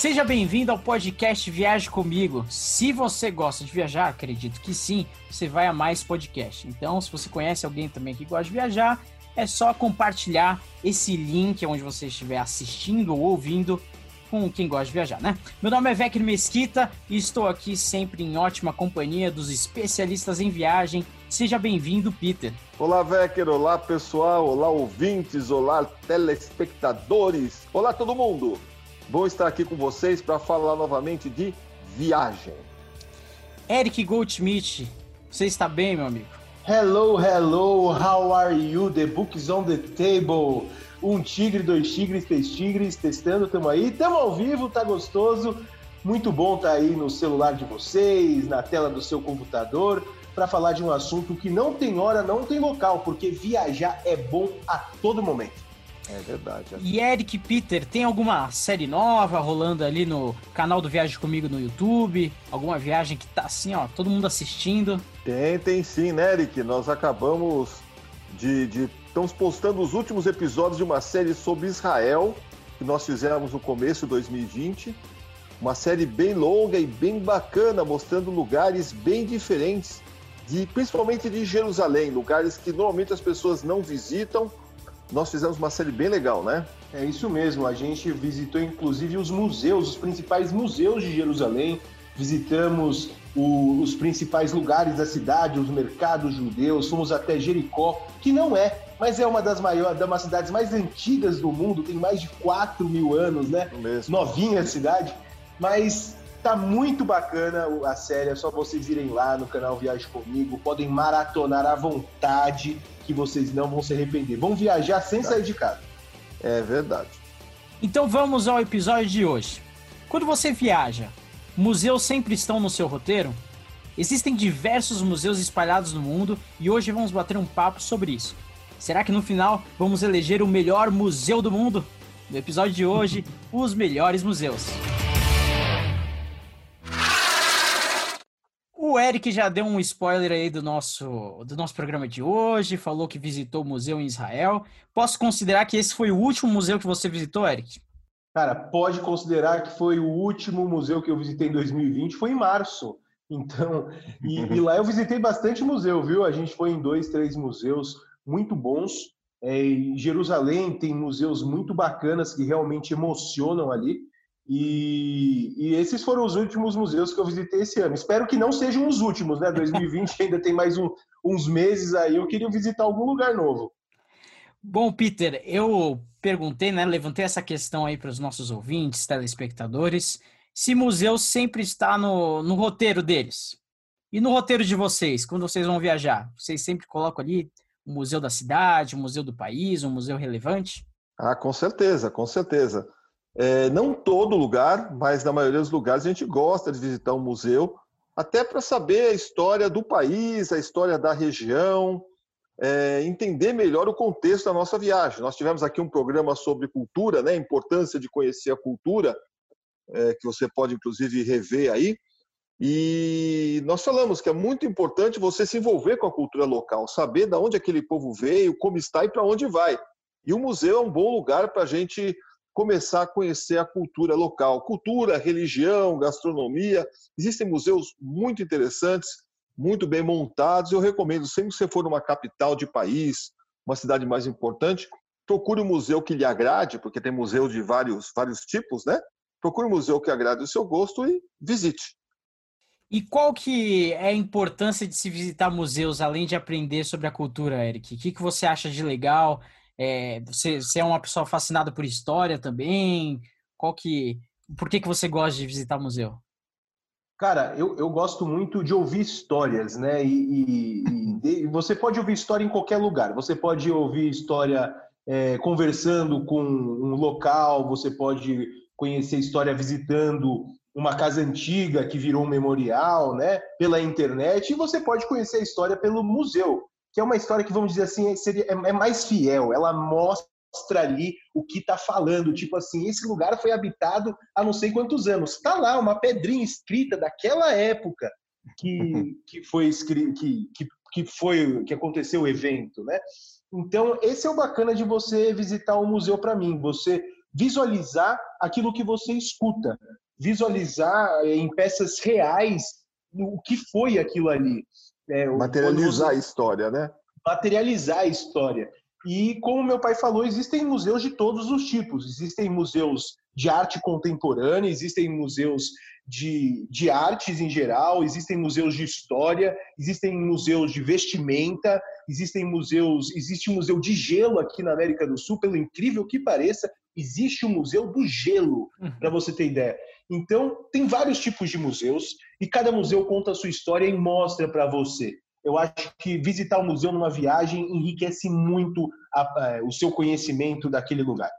Seja bem-vindo ao podcast Viaje Comigo. Se você gosta de viajar, acredito que sim, você vai amar esse podcast. Então, se você conhece alguém também que gosta de viajar, é só compartilhar esse link onde você estiver assistindo ou ouvindo com quem gosta de viajar, né? Meu nome é Vecchio Mesquita e estou aqui sempre em ótima companhia dos especialistas em viagem. Seja bem-vindo, Peter. Olá, Vecker. Olá, pessoal. Olá, ouvintes. Olá, telespectadores. Olá, todo mundo. Bom estar aqui com vocês para falar novamente de viagem. Eric Goldschmidt, você está bem, meu amigo? Hello, hello, how are you? The book is on the table. Um tigre, dois tigres, três tigres, testando, tamo aí. Tamo ao vivo, tá gostoso. Muito bom tá aí no celular de vocês, na tela do seu computador, para falar de um assunto que não tem hora, não tem local, porque viajar é bom a todo momento. É verdade. É. E Eric Peter, tem alguma série nova rolando ali no canal do Viagem Comigo no YouTube? Alguma viagem que tá assim, ó, todo mundo assistindo? Tem, tem sim, né, Eric? Nós acabamos de, de. Estamos postando os últimos episódios de uma série sobre Israel, que nós fizemos no começo de 2020. Uma série bem longa e bem bacana, mostrando lugares bem diferentes, de, principalmente de Jerusalém, lugares que normalmente as pessoas não visitam nós fizemos uma série bem legal, né? É isso mesmo. A gente visitou inclusive os museus, os principais museus de Jerusalém. Visitamos o, os principais lugares da cidade, os mercados judeus. Fomos até Jericó, que não é, mas é uma das maiores, das cidades mais antigas do mundo. Tem mais de 4 mil anos, né? Novinha a cidade. Mas Tá muito bacana a série, é só vocês irem lá no canal Viagem Comigo, podem maratonar à vontade, que vocês não vão se arrepender. Vão viajar sem sair de casa. É verdade. Então vamos ao episódio de hoje. Quando você viaja, museus sempre estão no seu roteiro? Existem diversos museus espalhados no mundo e hoje vamos bater um papo sobre isso. Será que no final vamos eleger o melhor museu do mundo? No episódio de hoje, os melhores museus. Eric já deu um spoiler aí do nosso, do nosso programa de hoje, falou que visitou o museu em Israel. Posso considerar que esse foi o último museu que você visitou, Eric? Cara, pode considerar que foi o último museu que eu visitei em 2020, foi em março. Então, e, e lá eu visitei bastante museu, viu? A gente foi em dois, três museus muito bons. É, em Jerusalém tem museus muito bacanas que realmente emocionam ali. E, e, esses foram os últimos museus que eu visitei esse ano. Espero que não sejam os últimos, né? 2020 ainda tem mais um, uns meses aí. Eu queria visitar algum lugar novo. Bom, Peter, eu perguntei, né? Levantei essa questão aí para os nossos ouvintes, telespectadores. Se museu sempre está no, no roteiro deles. E no roteiro de vocês, quando vocês vão viajar? Vocês sempre colocam ali o museu da cidade, o museu do país, um museu relevante? Ah, com certeza, com certeza. É, não todo lugar, mas na maioria dos lugares a gente gosta de visitar um museu, até para saber a história do país, a história da região, é, entender melhor o contexto da nossa viagem. Nós tivemos aqui um programa sobre cultura, né, a importância de conhecer a cultura, é, que você pode inclusive rever aí. E nós falamos que é muito importante você se envolver com a cultura local, saber de onde aquele povo veio, como está e para onde vai. E o museu é um bom lugar para a gente começar a conhecer a cultura local. Cultura, religião, gastronomia. Existem museus muito interessantes, muito bem montados. Eu recomendo, sempre que você for numa capital de país, uma cidade mais importante, procure um museu que lhe agrade, porque tem museu de vários, vários tipos, né? Procure um museu que agrade o seu gosto e visite. E qual que é a importância de se visitar museus, além de aprender sobre a cultura, Eric? O que, que você acha de legal? É, você, você, é uma pessoa fascinada por história também? Qual que, por que, que você gosta de visitar museu? Cara, eu, eu gosto muito de ouvir histórias, né? E, e, e, você pode ouvir história em qualquer lugar. Você pode ouvir história é, conversando com um local, você pode conhecer história visitando uma casa antiga que virou um memorial, né? Pela internet, e você pode conhecer a história pelo museu que é uma história que, vamos dizer assim, seria, é, é mais fiel, ela mostra ali o que está falando, tipo assim, esse lugar foi habitado há não sei quantos anos. Está lá uma pedrinha escrita daquela época que, uhum. que foi escrito, que, que, que foi que aconteceu o evento, né? Então, esse é o bacana de você visitar um museu para mim, você visualizar aquilo que você escuta, visualizar em peças reais o que foi aquilo ali. É, materializar a história, né? Materializar a história. E como meu pai falou, existem museus de todos os tipos. Existem museus de arte contemporânea, existem museus de, de artes em geral, existem museus de história, existem museus de vestimenta, existem museus, existe um museu de gelo aqui na América do Sul, pelo incrível que pareça, existe o um museu do gelo, uhum. para você ter ideia. Então, tem vários tipos de museus e cada museu conta a sua história e mostra para você. Eu acho que visitar o museu numa viagem enriquece muito a, a, o seu conhecimento daquele lugar.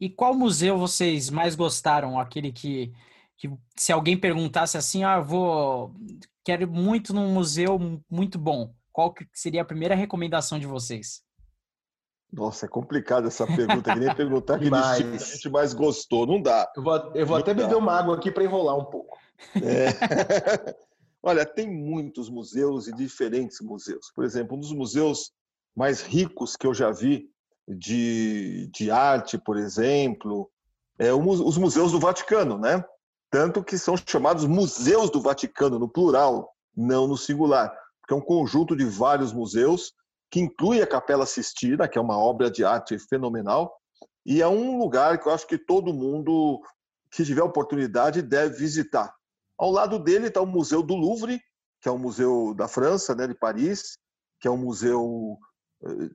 E qual museu vocês mais gostaram? Aquele que, que se alguém perguntasse assim, ah, vou quero muito num museu muito bom. Qual que seria a primeira recomendação de vocês? Nossa, é complicado essa pergunta. Que nem perguntar aquele Mas... que a gente mais gostou. Não dá. Eu vou, eu vou até dá. beber uma água aqui para enrolar um pouco. É. Olha, tem muitos museus e diferentes museus. Por exemplo, um dos museus mais ricos que eu já vi de, de arte, por exemplo, é o, os museus do Vaticano, né? Tanto que são chamados museus do Vaticano, no plural, não no singular, porque é um conjunto de vários museus que inclui a Capela Sistina, que é uma obra de arte fenomenal, e é um lugar que eu acho que todo mundo que tiver oportunidade deve visitar. Ao lado dele está o Museu do Louvre, que é um museu da França, né, de Paris, que é um museu eh,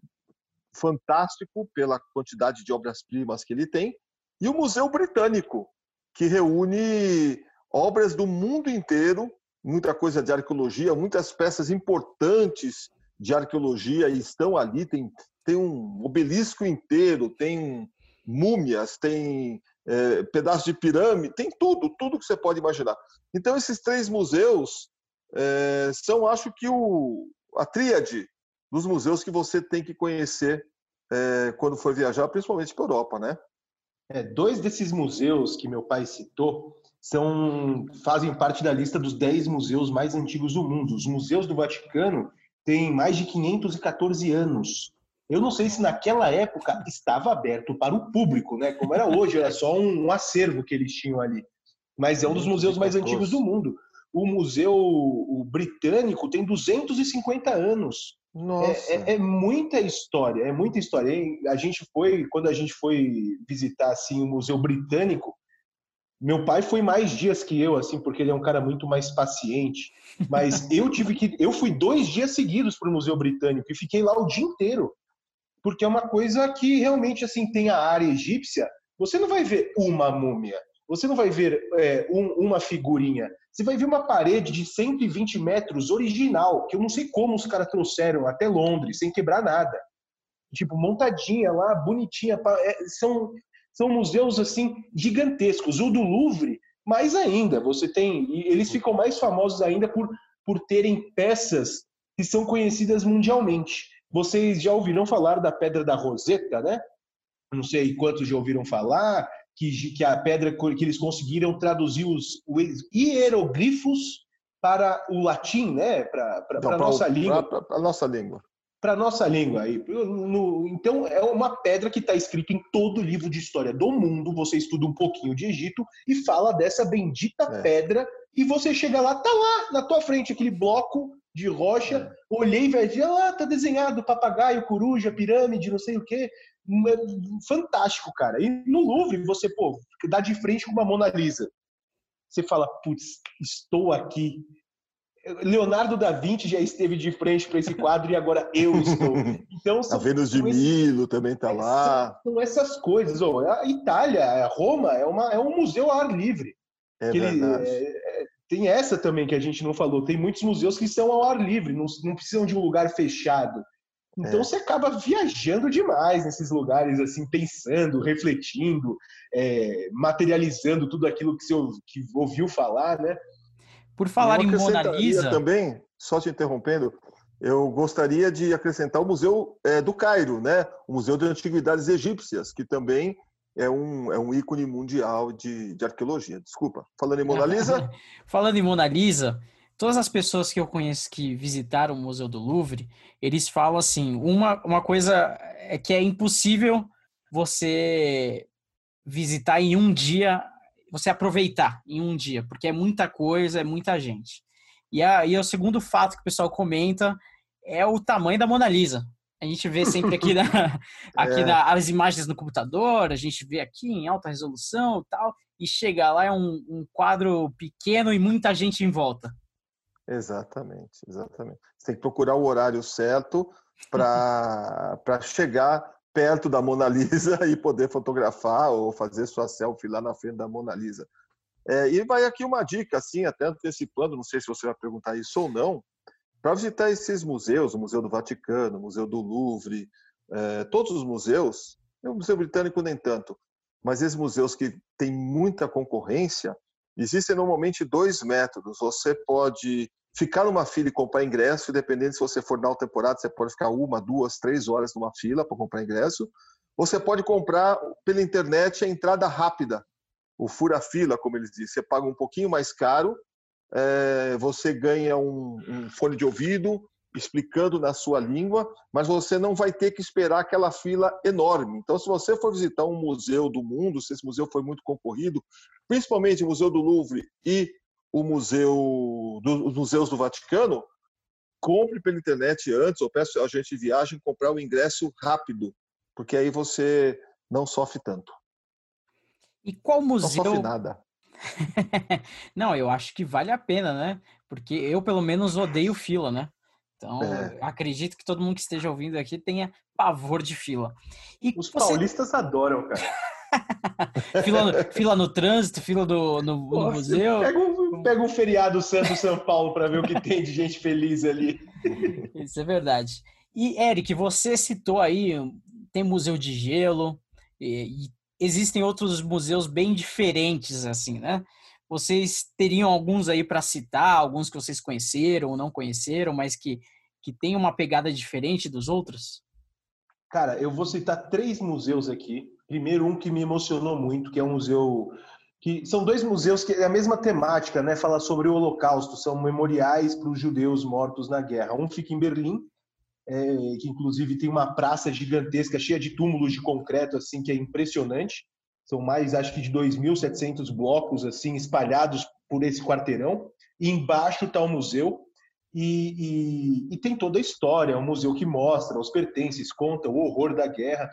fantástico pela quantidade de obras-primas que ele tem, e o Museu Britânico, que reúne obras do mundo inteiro, muita coisa de arqueologia, muitas peças importantes de arqueologia estão ali. Tem, tem um obelisco inteiro, tem múmias, tem é, pedaço de pirâmide, tem tudo, tudo que você pode imaginar. Então, esses três museus é, são, acho que, o, a tríade dos museus que você tem que conhecer é, quando for viajar, principalmente para a Europa, né? É, dois desses museus que meu pai citou são, fazem parte da lista dos dez museus mais antigos do mundo. Os museus do Vaticano têm mais de 514 anos. Eu não sei se naquela época estava aberto para o público, né? Como era hoje, era só um, um acervo que eles tinham ali. Mas é um dos museus mais antigos do mundo. O museu britânico tem 250 anos. Nossa. É, é, é, muita história, é muita história. A gente foi, quando a gente foi visitar assim o museu britânico, meu pai foi mais dias que eu, assim, porque ele é um cara muito mais paciente. Mas eu tive que, eu fui dois dias seguidos para o museu britânico e fiquei lá o dia inteiro porque é uma coisa que realmente assim tem a área egípcia. Você não vai ver uma múmia, você não vai ver é, um, uma figurinha, você vai ver uma parede de 120 metros original, que eu não sei como os caras trouxeram até Londres sem quebrar nada, tipo montadinha lá, bonitinha. É, são são museus assim gigantescos. O do Louvre mais ainda. Você tem eles ficam mais famosos ainda por por terem peças que são conhecidas mundialmente. Vocês já ouviram falar da Pedra da Roseta, né? Não sei quantos já ouviram falar, que, que a pedra que eles conseguiram traduzir os, os hieroglifos para o latim, né? Para a nossa língua. Para a nossa língua. Para nossa língua. No, então, é uma pedra que está escrita em todo livro de história do mundo. Você estuda um pouquinho de Egito e fala dessa bendita é. pedra. E você chega lá, tá lá na tua frente aquele bloco de rocha, é. olhei e vi, ah, tá desenhado papagaio, coruja, pirâmide, não sei o quê. É fantástico, cara. E no Louvre, você, pô, dá de frente com uma Mona Lisa. Você fala, putz, estou aqui. Leonardo da Vinci já esteve de frente para esse quadro e agora eu estou. Então, a Vênus de Milo também está lá. São essas coisas. Oh, a Itália, a Roma, é, uma, é um museu ao ar livre. É verdade. Ele, é, tem essa também que a gente não falou. Tem muitos museus que estão ao ar livre, não, não precisam de um lugar fechado. Então é. você acaba viajando demais nesses lugares, assim, pensando, refletindo, é, materializando tudo aquilo que você que ouviu falar, né? Por falar em Mona Lisa... também, só te interrompendo, eu gostaria de acrescentar o Museu é, do Cairo, né? O Museu de Antiguidades Egípcias, que também é um, é um ícone mundial de, de arqueologia. Desculpa. Falando em Mona Lisa. Falando em Mona Lisa, todas as pessoas que eu conheço que visitaram o Museu do Louvre, eles falam assim: uma, uma coisa é que é impossível você visitar em um dia, você aproveitar em um dia, porque é muita coisa, é muita gente. E, a, e o segundo fato que o pessoal comenta é o tamanho da Mona Lisa. A gente vê sempre aqui, na, aqui é. na, as imagens no computador, a gente vê aqui em alta resolução e tal, e chega lá é um, um quadro pequeno e muita gente em volta. Exatamente, exatamente. Você tem que procurar o horário certo para chegar perto da Mona Lisa e poder fotografar ou fazer sua selfie lá na frente da Mona Lisa. É, e vai aqui uma dica, assim, até antecipando, não sei se você vai perguntar isso ou não, para visitar esses museus, o Museu do Vaticano, o Museu do Louvre, é, todos os museus, o Museu Britânico nem tanto, mas esses museus que têm muita concorrência, existem normalmente dois métodos. Você pode ficar numa fila e comprar ingresso, dependendo se você for na temporada, você pode ficar uma, duas, três horas numa fila para comprar ingresso. Você pode comprar pela internet a entrada rápida, o fura-fila, como eles dizem. Você paga um pouquinho mais caro, é, você ganha um, um fone de ouvido explicando na sua língua, mas você não vai ter que esperar aquela fila enorme. Então, se você for visitar um museu do mundo, se esse museu foi muito concorrido, principalmente o Museu do Louvre e o museu do, os museus do Vaticano, compre pela internet antes, ou peço a gente de viagem comprar o ingresso rápido, porque aí você não sofre tanto. E qual museu? Não sofre nada. não, eu acho que vale a pena, né? Porque eu, pelo menos, odeio fila, né? Então, é. acredito que todo mundo que esteja ouvindo aqui tenha pavor de fila. E Os você... paulistas adoram, cara. fila, no, fila no trânsito, fila do, no, Nossa, no museu. Pega um, pega um feriado Santo São Paulo para ver o que tem de gente feliz ali. Isso é verdade. E, Eric, você citou aí, tem museu de gelo, e, e existem outros museus bem diferentes, assim, né? Vocês teriam alguns aí para citar, alguns que vocês conheceram ou não conheceram, mas que, que tem uma pegada diferente dos outros? Cara, eu vou citar três museus aqui. Primeiro, um que me emocionou muito, que é um museu. Que São dois museus que é a mesma temática, né? Fala sobre o Holocausto, são memoriais para os judeus mortos na guerra. Um fica em Berlim, é, que inclusive tem uma praça gigantesca, cheia de túmulos de concreto, assim, que é impressionante. São mais, acho que, de 2.700 blocos, assim, espalhados por esse quarteirão. E embaixo está o museu, e, e, e, tem toda a história, é um museu que mostra os pertences, conta o horror da guerra,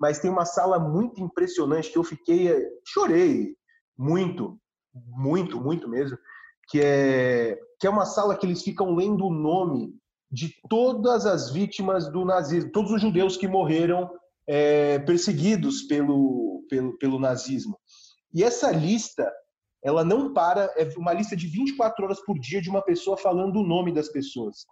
mas tem uma sala muito impressionante que eu fiquei, chorei muito, muito, muito mesmo, que é, que é uma sala que eles ficam lendo o nome de todas as vítimas do nazismo, todos os judeus que morreram é, perseguidos pelo, pelo, pelo nazismo. E essa lista ela não para, é uma lista de 24 horas por dia de uma pessoa falando o nome das pessoas.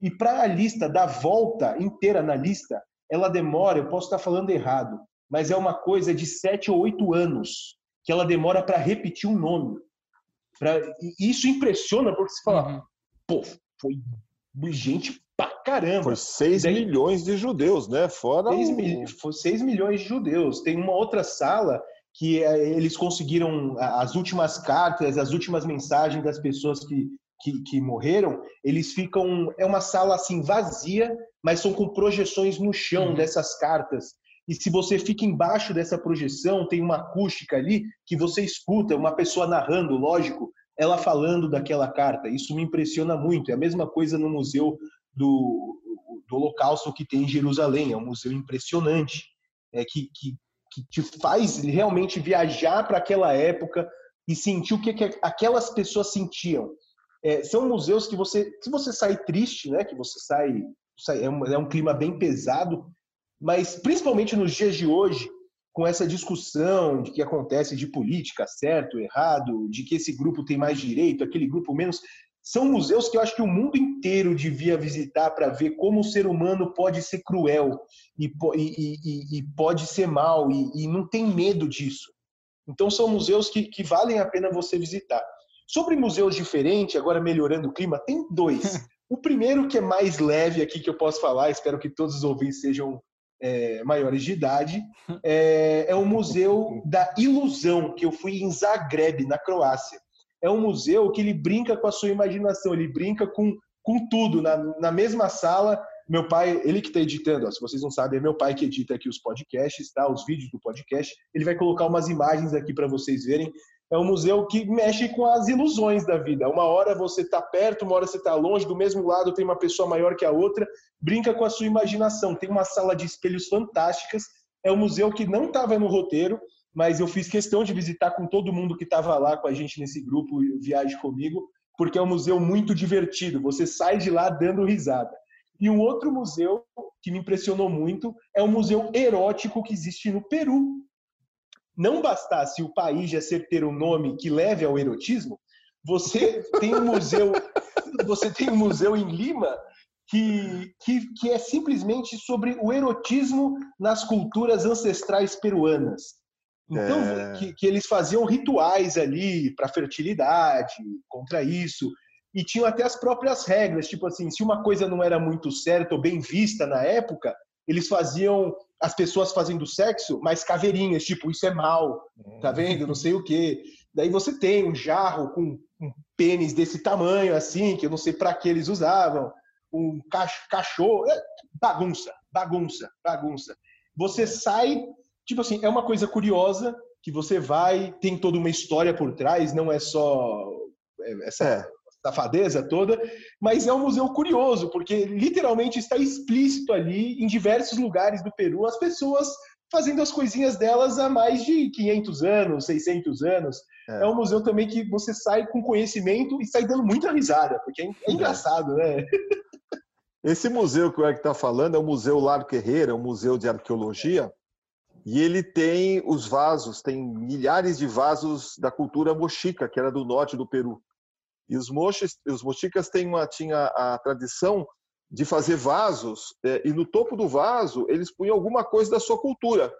E para a lista dar volta inteira na lista, ela demora, eu posso estar falando errado, mas é uma coisa de 7 ou 8 anos que ela demora para repetir um nome. Pra, e isso impressiona porque você fala, uhum. pô, foi gente pra caramba. Foi 6 daí, milhões de judeus, né? Fora 6, o... foi 6 milhões de judeus. Tem uma outra sala que é, eles conseguiram as últimas cartas, as últimas mensagens das pessoas que, que, que, morreram, eles ficam. É uma sala assim vazia, mas são com projeções no chão uhum. dessas cartas. E se você fica embaixo dessa projeção, tem uma acústica ali que você escuta uma pessoa narrando, lógico, ela falando daquela carta. Isso me impressiona muito. É a mesma coisa no museu do, do Holocausto que tem em Jerusalém. É um museu impressionante, é que, que que te faz realmente viajar para aquela época e sentir o que, que aquelas pessoas sentiam. É, são museus que você, se você sai triste, né, que você sai, sai é, um, é um clima bem pesado, mas principalmente nos dias de hoje, com essa discussão de que acontece de política, certo, errado, de que esse grupo tem mais direito, aquele grupo menos, são museus que eu acho que o mundo inteiro devia visitar para ver como o ser humano pode ser cruel e, e, e, e pode ser mal e, não tem medo disso. Então são museus que, que valem a pena você visitar. Sobre museus diferentes, agora melhorando o clima, tem dois. O primeiro que é mais leve aqui que eu posso falar, espero que todos os ouvintes sejam é, maiores de idade, é, é o Museu da Ilusão, que eu fui em Zagreb, na Croácia é um museu que ele brinca com a sua imaginação, ele brinca com, com tudo. Na, na mesma sala Meu pai, ele que está editando, ó, se vocês não sabem, é meu pai que edita aqui os podcasts, tá? Os vídeos do podcast. Ele vai colocar umas imagens aqui para vocês verem. É um museu que mexe com as ilusões da vida. Uma hora você está perto, uma hora você está longe, do mesmo lado tem uma pessoa maior que a outra. Brinca com a sua imaginação. Tem uma sala de espelhos fantásticas. É um museu que não estava no roteiro, mas eu fiz questão de visitar com todo mundo que estava lá com a gente nesse grupo Viagem Comigo, porque é um museu muito divertido. Você sai de lá dando risada. E um outro museu que me impressionou muito é o museu erótico que existe no Peru. Não bastasse o país já ser ter um nome que leve ao erotismo, você tem um museu, você tem um museu em Lima que, que, que é simplesmente sobre o erotismo nas culturas ancestrais peruanas. Então, é... que, que, eles faziam rituais ali para fertilidade, contra isso e tinham até as próprias regras, tipo assim, se uma coisa não era muito certa ou bem vista na época, eles faziam as pessoas fazendo sexo, mas caveirinhas, tipo, isso é mal, tá vendo? Não sei o quê. Daí você tem um jarro com um pênis desse tamanho, assim, que eu não sei para que eles usavam, um cachorro, é, bagunça, bagunça, bagunça. Você sai, tipo assim, é uma coisa curiosa que você vai, tem toda uma história por trás, não é só é, essa é safadeza toda, mas é um museu curioso, porque literalmente está explícito ali, em diversos lugares do Peru, as pessoas fazendo as coisinhas delas há mais de 500 anos, 600 anos. É, é um museu também que você sai com conhecimento e sai dando muita risada, porque é, é, é. engraçado, né? Esse museu que o Eric está falando é o Museu Largo Herrera, é um museu de arqueologia, e ele tem os vasos, tem milhares de vasos da cultura mochica, que era do norte do Peru. E os mochis, os mochicas têm uma, tinha a tradição de fazer vasos é, e no topo do vaso eles punham alguma coisa da sua cultura.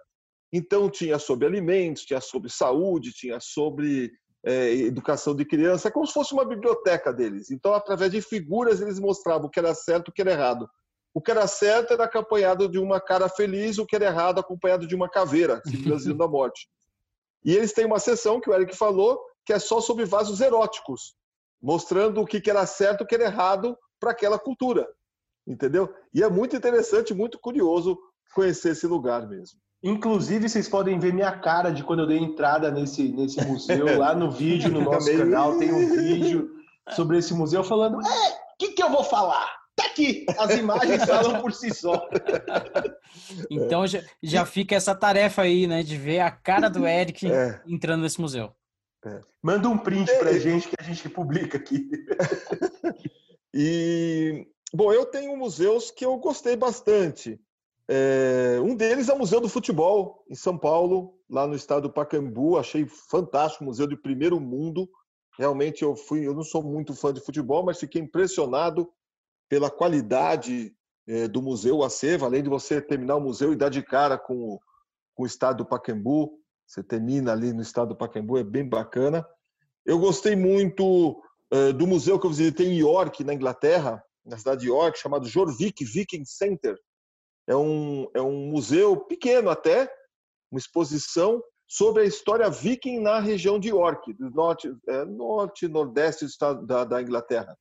Então tinha sobre alimentos, tinha sobre saúde, tinha sobre é, educação de criança, é como se fosse uma biblioteca deles. Então através de figuras eles mostravam o que era certo, o que era errado. O que era certo era acompanhado de uma cara feliz, o que era errado acompanhado de uma caveira, simbolizando a morte. E eles têm uma sessão que o Eric falou que é só sobre vasos eróticos mostrando o que era certo e o que era errado para aquela cultura, entendeu? E é muito interessante, muito curioso conhecer esse lugar mesmo. Inclusive, vocês podem ver minha cara de quando eu dei entrada nesse, nesse museu, lá no vídeo, no nosso canal, tem um vídeo sobre esse museu falando: é, o que, que eu vou falar? Tá aqui, as imagens falam por si só. Então já, já fica essa tarefa aí, né, de ver a cara do Eric é. entrando nesse museu. É. Manda um print pra é. gente que a gente publica aqui. e, bom, eu tenho museus que eu gostei bastante. É, um deles é o Museu do Futebol, em São Paulo, lá no estado do Pacaembu. Achei fantástico, museu de primeiro mundo. Realmente eu fui, eu não sou muito fã de futebol, mas fiquei impressionado pela qualidade é, do museu, o acervo, além de você terminar o museu e dar de cara com o, com o estado do Pacaembu. Você termina ali no estado do Pacaembu, é bem bacana. Eu gostei muito uh, do museu que eu visitei em York, na Inglaterra, na cidade de York, chamado Jorvik Viking Center. É um, é um museu pequeno até, uma exposição sobre a história viking na região de York, do norte, é, norte nordeste do estado da, da Inglaterra.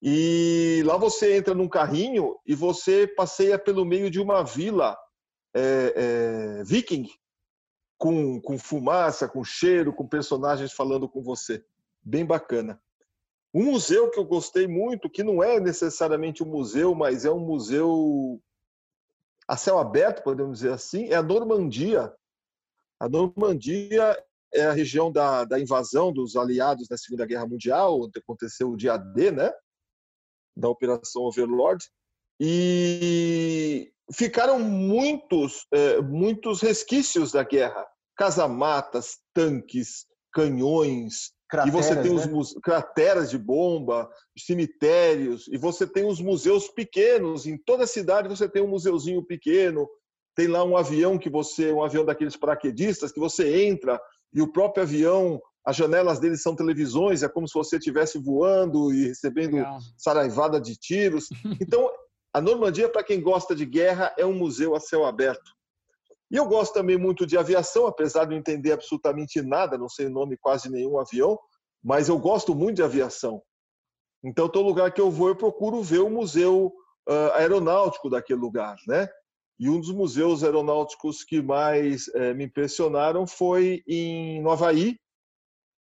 E lá você entra num carrinho e você passeia pelo meio de uma vila é, é, viking, com, com fumaça, com cheiro, com personagens falando com você. Bem bacana. Um museu que eu gostei muito, que não é necessariamente um museu, mas é um museu a céu aberto, podemos dizer assim, é a Normandia. A Normandia é a região da, da invasão dos aliados na Segunda Guerra Mundial, onde aconteceu o dia D, né? Da Operação Overlord. E ficaram muitos, é, muitos resquícios da guerra. Casamatas, tanques, canhões, Crateras, e você tem né? os crateras de bomba, cemitérios, e você tem os museus pequenos. Em toda a cidade você tem um museuzinho pequeno. Tem lá um avião que você, um avião daqueles paraquedistas que você entra e o próprio avião, as janelas dele são televisões, é como se você estivesse voando e recebendo Legal. saraivada de tiros. Então a Normandia, para quem gosta de guerra, é um museu a céu aberto. E eu gosto também muito de aviação, apesar de não entender absolutamente nada, não sei o nome quase nenhum avião, mas eu gosto muito de aviação. Então, todo lugar que eu vou, eu procuro ver o museu uh, aeronáutico daquele lugar, né? E um dos museus aeronáuticos que mais é, me impressionaram foi em no Havaí,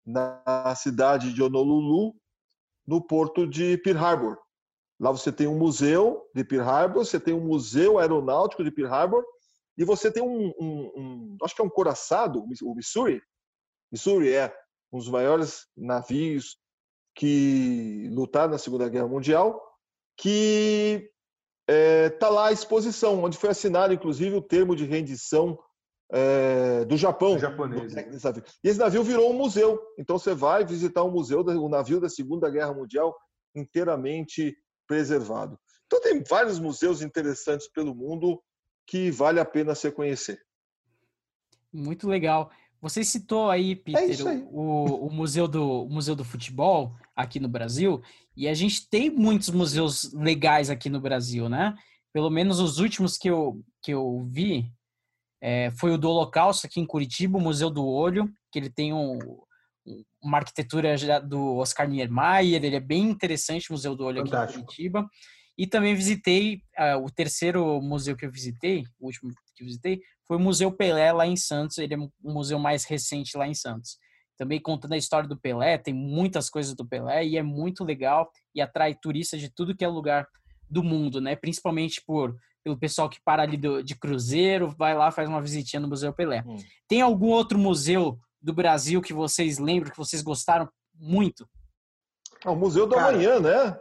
na cidade de Honolulu, no porto de Pearl Harbor. Lá você tem um museu de Pearl Harbor, você tem um museu aeronáutico de Pearl Harbor e você tem um, um, um acho que é um coraçado, o Missouri. Missouri é um dos maiores navios que lutaram na Segunda Guerra Mundial, que está é, tá lá à exposição, onde foi assinado, inclusive, o termo de rendição é, do Japão. Japonês. Do, e esse navio virou um museu. Então você vai visitar um museu, o navio da Segunda Guerra Mundial inteiramente preservado. Então tem vários museus interessantes pelo mundo que vale a pena se conhecer. Muito legal. Você citou aí, Peter, é aí. O, o, museu do o museu do futebol aqui no Brasil, e a gente tem muitos museus legais aqui no Brasil, né? Pelo menos os últimos que eu, que eu vi é, foi o do Holocausto aqui em Curitiba, o Museu do Olho, que ele tem um, uma arquitetura do Oscar Niemeyer, ele é bem interessante, o Museu do Olho Fantástico. aqui em Curitiba. E também visitei, uh, o terceiro museu que eu visitei, o último que eu visitei, foi o Museu Pelé lá em Santos, ele é um museu mais recente lá em Santos. Também contando a história do Pelé, tem muitas coisas do Pelé e é muito legal e atrai turistas de tudo que é lugar do mundo, né? Principalmente por pelo pessoal que para ali do, de cruzeiro, vai lá faz uma visitinha no Museu Pelé. Hum. Tem algum outro museu do Brasil que vocês lembram que vocês gostaram muito? É o Museu do Cara, Amanhã, né?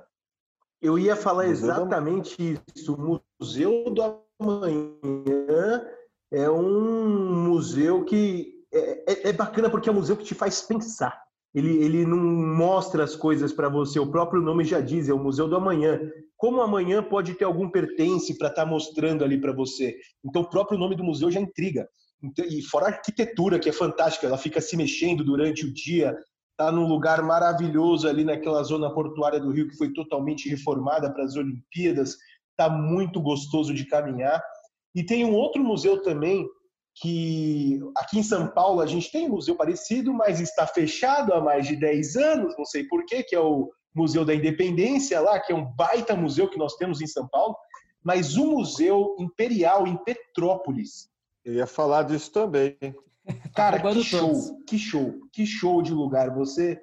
Eu ia falar exatamente isso. O Museu do Amanhã é um museu que é, é, é, bacana porque é um museu que te faz pensar. Ele, ele não mostra as coisas para você, o próprio nome já diz, é o Museu do Amanhã. Como amanhã pode ter algum pertence para estar tá mostrando ali para você? Então, o próprio nome do museu já intriga. Então, e fora a arquitetura, que é fantástica, ela fica se mexendo durante o dia, está num lugar maravilhoso ali naquela zona portuária do Rio que foi totalmente reformada para as Olimpíadas, está muito gostoso de caminhar. E tem um outro museu também que aqui em São Paulo a gente tem um museu parecido, mas está fechado há mais de 10 anos, não sei porquê, que é o Museu da Independência lá, que é um baita museu que nós temos em São Paulo, mas o Museu Imperial em Petrópolis. Eu ia falar disso também. Cara, que show, que show, que show de lugar. Você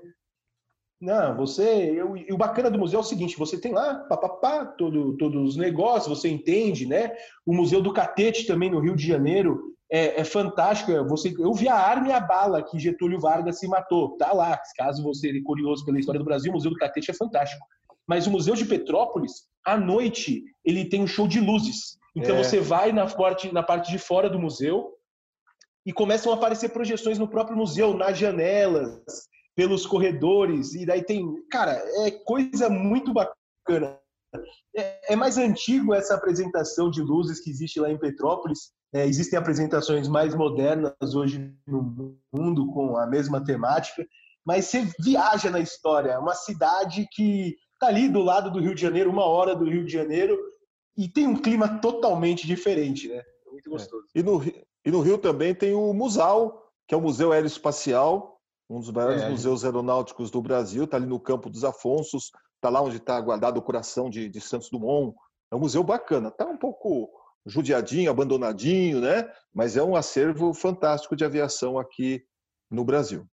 não, você. Eu, e o bacana do museu é o seguinte: você tem lá, papapá, todo, todos os negócios, você entende, né? O Museu do Catete também no Rio de Janeiro é, é fantástico. Você, eu vi a arma e a bala que Getúlio Vargas se matou. Tá lá. Caso você é curioso pela história do Brasil, o Museu do Catete é fantástico. Mas o Museu de Petrópolis, à noite, ele tem um show de luzes. Então é. você vai na parte, na parte de fora do museu e começam a aparecer projeções no próprio museu, nas janelas pelos corredores, e daí tem. Cara, é coisa muito bacana. É, é mais antigo essa apresentação de luzes que existe lá em Petrópolis. É, existem apresentações mais modernas hoje no mundo com a mesma temática, mas você viaja na história. É uma cidade que está ali do lado do Rio de Janeiro, uma hora do Rio de Janeiro, e tem um clima totalmente diferente, né? É muito gostoso. É. E, no, e no Rio também tem o Musal, que é o Museu Aeroespacial, um dos maiores é. museus aeronáuticos do Brasil, está ali no Campo dos Afonsos, está lá onde está guardado o coração de, de, Santos Dumont. É um museu bacana, está um pouco judiadinho, abandonadinho, né? Mas é um acervo fantástico de aviação aqui no Brasil.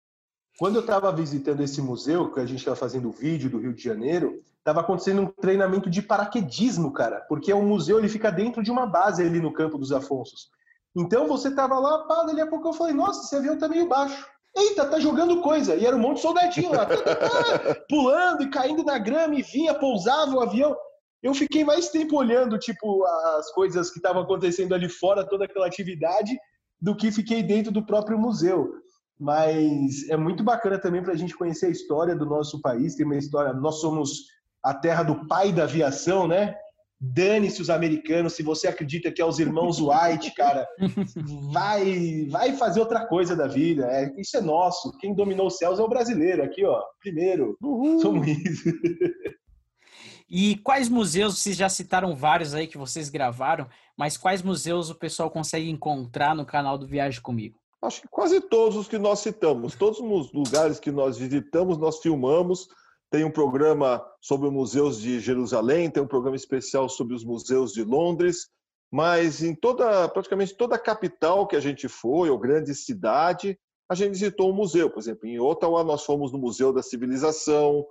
Quando eu estava visitando esse museu, que a gente estava fazendo o vídeo do Rio de Janeiro, estava acontecendo um treinamento de paraquedismo, cara, porque o museu ele fica dentro de uma base ali no Campo dos Afonsos. Então você estava lá, pá, dali a pouco eu falei, nossa, esse avião está meio baixo. Eita, tá jogando coisa. E era um monte de soldadinho lá, pulando e caindo na grama e vinha, pousava o avião. Eu fiquei mais tempo olhando, tipo, as coisas que estavam acontecendo ali fora, toda aquela atividade, do que fiquei dentro do próprio museu. Mas é muito bacana também para a gente conhecer a história do nosso país. Tem uma história, nós somos a terra do pai da aviação, né? Dane-se os americanos, se você acredita que é os irmãos White, cara, vai vai fazer outra coisa da vida. É, isso é nosso. Quem dominou os céus é o brasileiro. Aqui, ó, primeiro. Uhul. Somos isso. E quais museus, vocês já citaram vários aí que vocês gravaram, mas quais museus o pessoal consegue encontrar no canal do Viagem Comigo? Acho que quase todos os que nós citamos, todos os lugares que nós visitamos, nós filmamos, tem um programa sobre museus de Jerusalém, tem um programa especial sobre os museus de Londres, mas em toda, praticamente toda a capital que a gente foi, ou grande cidade, a gente visitou um museu. Por exemplo, em Ottawa nós fomos no Museu da Civilização,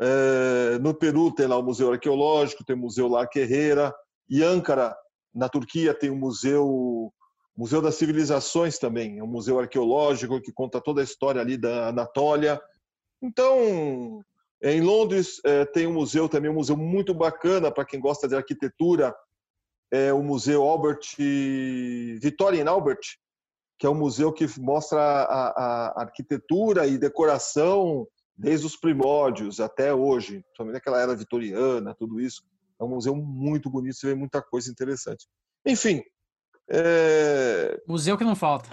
é, no Peru tem lá o Museu Arqueológico, tem o Museu La Herrera, e Ankara, na Turquia, tem o Museu Museu das Civilizações também, é um museu arqueológico que conta toda a história ali da Anatólia. Então, em Londres é, tem um museu também, um museu muito bacana para quem gosta de arquitetura, é o Museu Albert Victoria Albert, que é um museu que mostra a, a arquitetura e decoração desde os primórdios até hoje, também naquela era vitoriana, tudo isso. É um museu muito bonito, você vê muita coisa interessante. Enfim. É... Museu que não falta.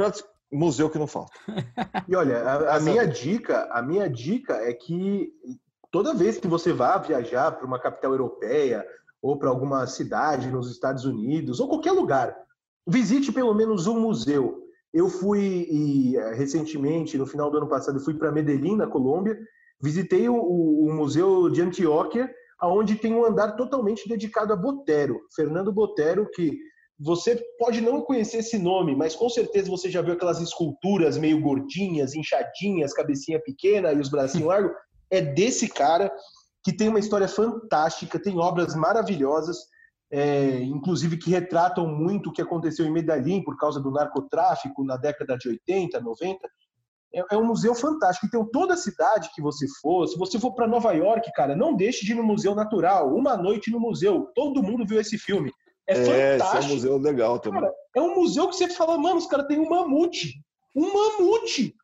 Museu que não falta. e olha, a, a minha dica, a minha dica é que toda vez que você vá viajar para uma capital europeia ou para alguma cidade nos Estados Unidos ou qualquer lugar, visite pelo menos um museu. Eu fui e, eh, recentemente, no final do ano passado, fui para Medellín, na Colômbia, visitei o, o, Museu de Antioquia, onde tem um andar totalmente dedicado a Botero, Fernando Botero, que você pode não conhecer esse nome, mas com certeza você já viu aquelas esculturas meio gordinhas, inchadinhas, cabecinha pequena e os bracinhos largos. É desse cara que tem uma história fantástica, tem obras maravilhosas é, inclusive que retratam muito o que aconteceu em Medellín por causa do narcotráfico na década de 80, 90. É, é um museu fantástico. Então, toda cidade que você for, se você for para Nova York, cara, não deixe de ir no Museu Natural. Uma noite no museu. Todo mundo viu esse filme. É, é fantástico. Esse é um museu legal também. Cara, é um museu que você fala, mano, os caras têm um mamute. Um mamute!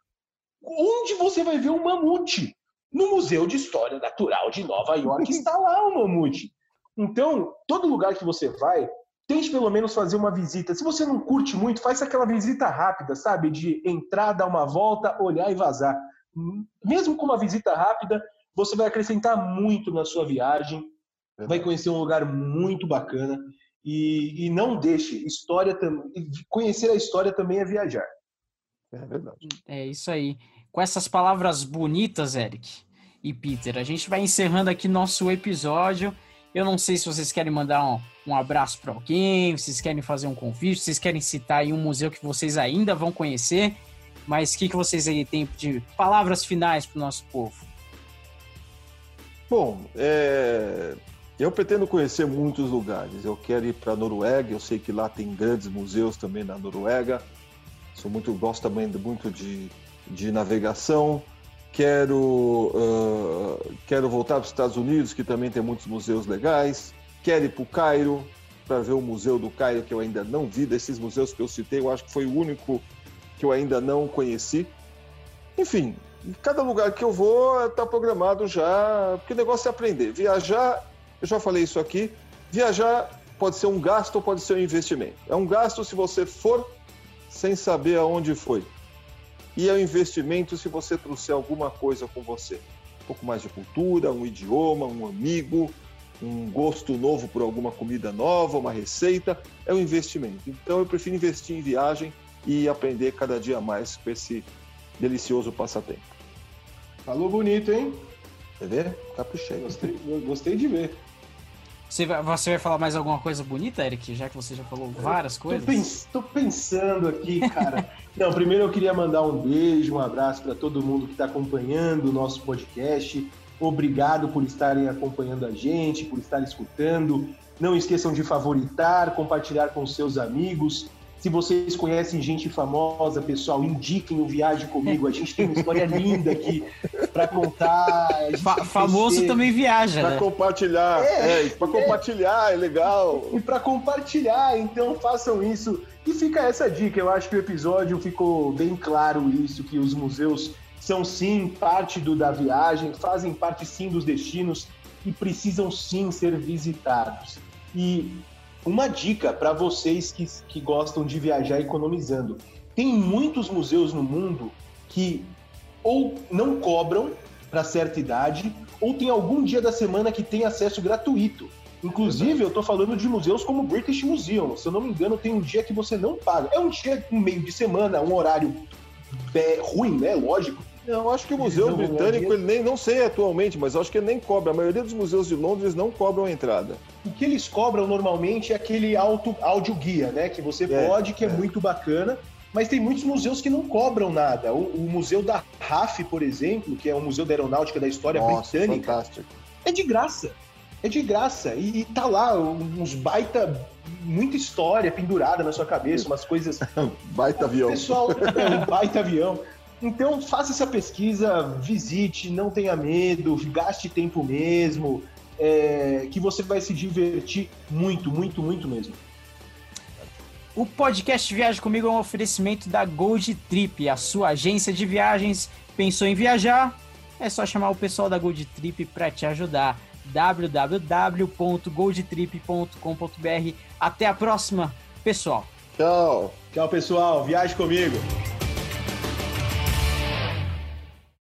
Onde você vai ver um mamute? No Museu de História Natural de Nova York está lá o mamute. Então, todo lugar que você vai, tente pelo menos fazer uma visita. Se você não curte muito, faz aquela visita rápida, sabe? De entrar, dar uma volta, olhar e vazar. Mesmo com uma visita rápida, você vai acrescentar muito na sua viagem, vai conhecer um lugar muito bacana. E, e não deixe história conhecer a história também é viajar. É verdade. É isso aí. Com essas palavras bonitas, Eric e Peter, a gente vai encerrando aqui nosso episódio. Eu não sei se vocês querem mandar um, um abraço para alguém, vocês querem fazer um convite, vocês querem citar aí um museu que vocês ainda vão conhecer, mas o que, que vocês aí têm de palavras finais para o nosso povo? Bom, é... eu pretendo conhecer muitos lugares. Eu quero ir para a Noruega, eu sei que lá tem grandes museus também na Noruega. Sou muito, gosto também muito de, de navegação. Quero, uh, quero voltar para os Estados Unidos, que também tem muitos museus legais. Quero ir para o Cairo, para ver o Museu do Cairo, que eu ainda não vi. Desses museus que eu citei, eu acho que foi o único que eu ainda não conheci. Enfim, cada lugar que eu vou está programado já, porque o negócio é aprender. Viajar, eu já falei isso aqui, viajar pode ser um gasto ou pode ser um investimento. É um gasto se você for sem saber aonde foi e é um investimento se você trouxer alguma coisa com você. Um pouco mais de cultura, um idioma, um amigo, um gosto novo por alguma comida nova, uma receita, é um investimento. Então eu prefiro investir em viagem e aprender cada dia mais com esse delicioso passatempo. Falou bonito, hein? Quer ver? Caprichei. Gostei, gostei de ver. Você vai, você vai falar mais alguma coisa bonita, Eric? Já que você já falou várias coisas. Tô, pens tô pensando aqui, cara. Não, primeiro eu queria mandar um beijo, um abraço para todo mundo que está acompanhando o nosso podcast. Obrigado por estarem acompanhando a gente, por estar escutando. Não esqueçam de favoritar, compartilhar com seus amigos. Se vocês conhecem gente famosa, pessoal, indiquem o Viagem Comigo. A gente tem uma história linda aqui para contar. Fa famoso também viaja, Para né? compartilhar. É, é para compartilhar, é legal. E para compartilhar, então façam isso. E fica essa dica. Eu acho que o episódio ficou bem claro isso, que os museus são sim parte do, da viagem, fazem parte sim dos destinos e precisam sim ser visitados. E uma dica para vocês que, que gostam de viajar economizando: tem muitos museus no mundo que ou não cobram para certa idade, ou tem algum dia da semana que tem acesso gratuito. Inclusive, eu estou falando de museus como o British Museum. Se eu não me engano, tem um dia que você não paga. É um dia, um meio de semana, um horário é, ruim, né? Lógico. Eu acho que o Museu Britânico, ele nem, não sei atualmente, mas acho que ele nem cobra. A maioria dos museus de Londres não cobram entrada. O que eles cobram normalmente é aquele auto, áudio guia, né? Que você é, pode, que é, é, muito bacana. Mas tem muitos museus que não cobram nada. O, o, Museu da RAF, por exemplo, que é o Museu da Aeronáutica da História Nossa, Britânica, fantástico. é de graça. É de graça. E, e tá lá uns baita muita história pendurada na sua cabeça, umas coisas. baita avião. Pessoal, é um baita avião. Então faça essa pesquisa, visite, não tenha medo, gaste tempo mesmo, é, que você vai se divertir muito, muito, muito mesmo. O podcast Viagem Comigo é um oferecimento da Gold Trip, a sua agência de viagens. Pensou em viajar? É só chamar o pessoal da Gold Trip para te ajudar. www.goldtrip.com.br. Até a próxima, pessoal. Tchau. Tchau, pessoal. Viaje comigo.